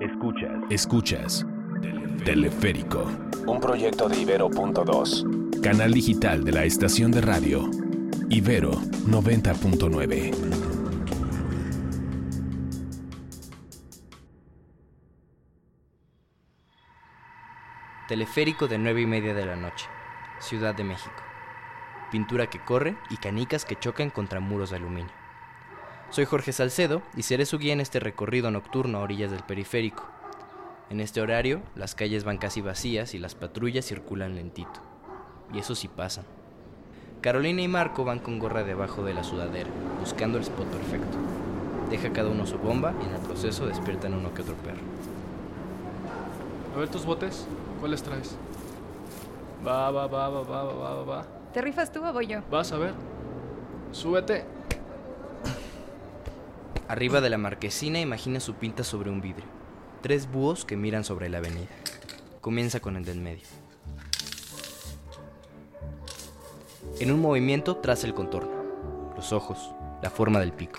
Escuchas. Escuchas. Teleférico. Un proyecto de Ibero.2. Canal digital de la estación de radio. Ibero 90.9. Teleférico de 9 y media de la noche. Ciudad de México. Pintura que corre y canicas que chocan contra muros de aluminio. Soy Jorge Salcedo y seré su guía en este recorrido nocturno a orillas del periférico. En este horario, las calles van casi vacías y las patrullas circulan lentito. Y eso sí pasan. Carolina y Marco van con gorra debajo de la sudadera, buscando el spot perfecto. Deja cada uno su bomba y en el proceso despiertan uno que otro perro. A ver tus botes, ¿cuáles traes? Va, va, va, va, va, va, va, va. ¿Te rifas tú o voy yo? Vas a ver. Súbete. Arriba de la marquesina imagina su pinta sobre un vidrio. Tres búhos que miran sobre la avenida. Comienza con el del medio. En un movimiento traza el contorno, los ojos, la forma del pico.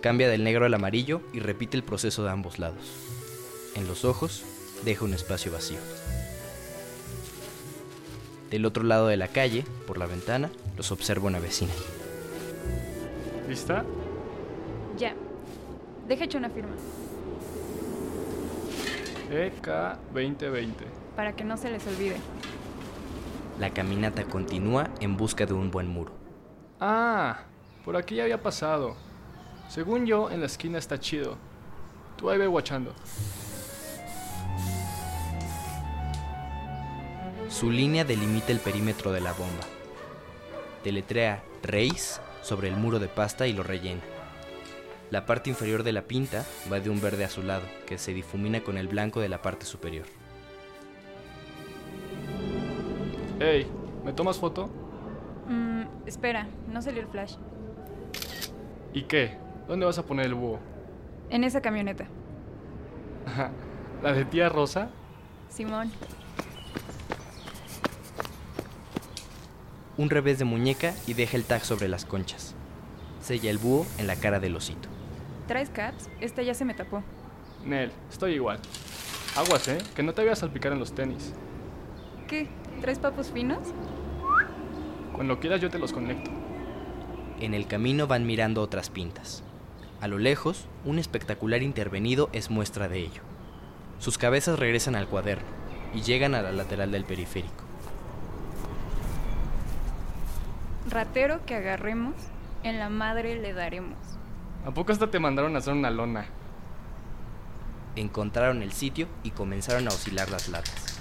Cambia del negro al amarillo y repite el proceso de ambos lados. En los ojos deja un espacio vacío. Del otro lado de la calle, por la ventana, los observa una vecina. ¿Lista? Ya. Deja hecho una firma. EK 2020. Para que no se les olvide. La caminata continúa en busca de un buen muro. Ah, por aquí ya había pasado. Según yo, en la esquina está chido. Tú ahí ve guachando. Su línea delimita el perímetro de la bomba. Deletrea Reis sobre el muro de pasta y lo rellena. La parte inferior de la pinta va de un verde azulado que se difumina con el blanco de la parte superior. Ey, ¿me tomas foto? Mmm, espera, no salió el flash. ¿Y qué? ¿Dónde vas a poner el búho? En esa camioneta. ¿La de tía Rosa? Simón. Un revés de muñeca y deja el tag sobre las conchas. Sella el búho en la cara del osito. ¿Traes caps? Esta ya se me tapó. Nel, estoy igual. Aguas, ¿eh? Que no te vayas a salpicar en los tenis. ¿Qué? ¿Traes papos finos? Cuando quieras yo te los conecto. En el camino van mirando otras pintas. A lo lejos, un espectacular intervenido es muestra de ello. Sus cabezas regresan al cuaderno y llegan a la lateral del periférico. Ratero que agarremos, en la madre le daremos. ¿A poco hasta te mandaron a hacer una lona? Encontraron el sitio y comenzaron a oscilar las latas.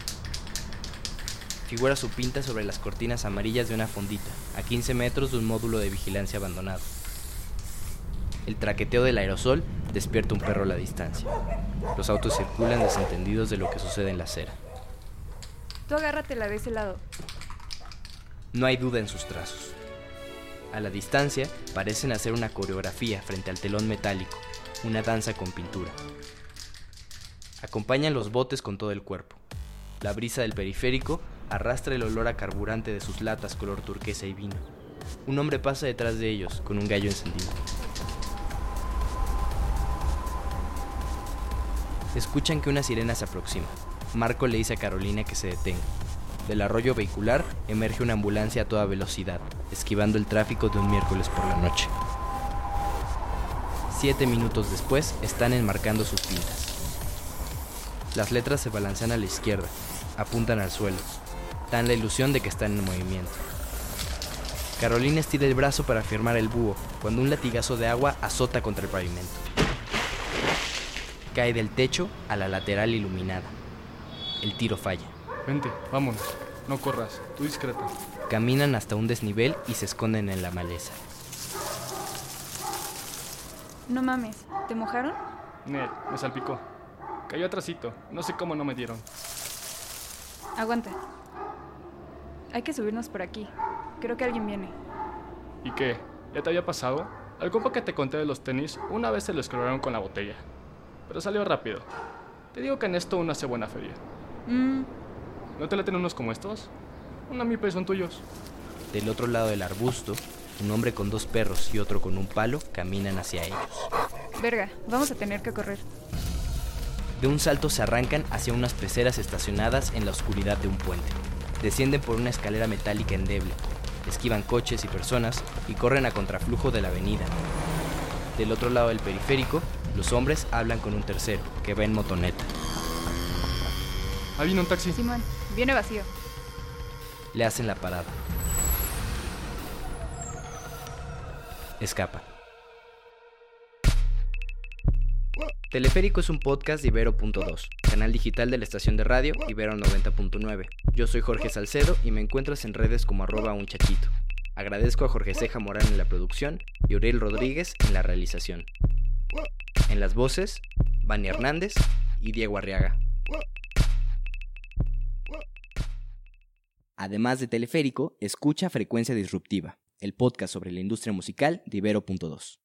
Figura su pinta sobre las cortinas amarillas de una fondita, a 15 metros de un módulo de vigilancia abandonado. El traqueteo del aerosol despierta un perro a la distancia. Los autos circulan desentendidos de lo que sucede en la acera. Tú agárratela de ese lado. No hay duda en sus trazos. A la distancia parecen hacer una coreografía frente al telón metálico, una danza con pintura. Acompañan los botes con todo el cuerpo. La brisa del periférico arrastra el olor a carburante de sus latas color turquesa y vino. Un hombre pasa detrás de ellos con un gallo encendido. Escuchan que una sirena se aproxima. Marco le dice a Carolina que se detenga. Del arroyo vehicular emerge una ambulancia a toda velocidad, esquivando el tráfico de un miércoles por la noche. Siete minutos después están enmarcando sus pintas. Las letras se balancean a la izquierda, apuntan al suelo, dan la ilusión de que están en movimiento. Carolina estira el brazo para firmar el búho, cuando un latigazo de agua azota contra el pavimento. Cae del techo a la lateral iluminada. El tiro falla. Vente, vámonos. No corras, tú discreta. Caminan hasta un desnivel y se esconden en la maleza. No mames, ¿te mojaron? Nel, me salpicó. Cayó atrasito. No sé cómo no me dieron. Aguanta. Hay que subirnos por aquí. Creo que alguien viene. ¿Y qué? ¿Ya te había pasado? Al compa que te conté de los tenis, una vez se lo escroraron con la botella. Pero salió rápido. Te digo que en esto uno hace buena feria. Mmm, ¿No te laten unos como estos? Una mipa y son tuyos. Del otro lado del arbusto, un hombre con dos perros y otro con un palo caminan hacia ellos. Verga, vamos a tener que correr. De un salto se arrancan hacia unas peceras estacionadas en la oscuridad de un puente. Descienden por una escalera metálica endeble, esquivan coches y personas y corren a contraflujo de la avenida. Del otro lado del periférico, los hombres hablan con un tercero, que va en motoneta. Ahí viene un taxi. Simón, viene vacío. Le hacen la parada. Escapa. Teleférico es un podcast de Ibero.2, canal digital de la estación de radio Ibero 90.9. Yo soy Jorge Salcedo y me encuentras en redes como arroba un chaquito. Agradezco a Jorge Ceja Morán en la producción y Uriel Rodríguez en la realización. En las voces, Vani Hernández y Diego Arriaga. Además de Teleférico, escucha Frecuencia Disruptiva, el podcast sobre la industria musical de Ibero.2.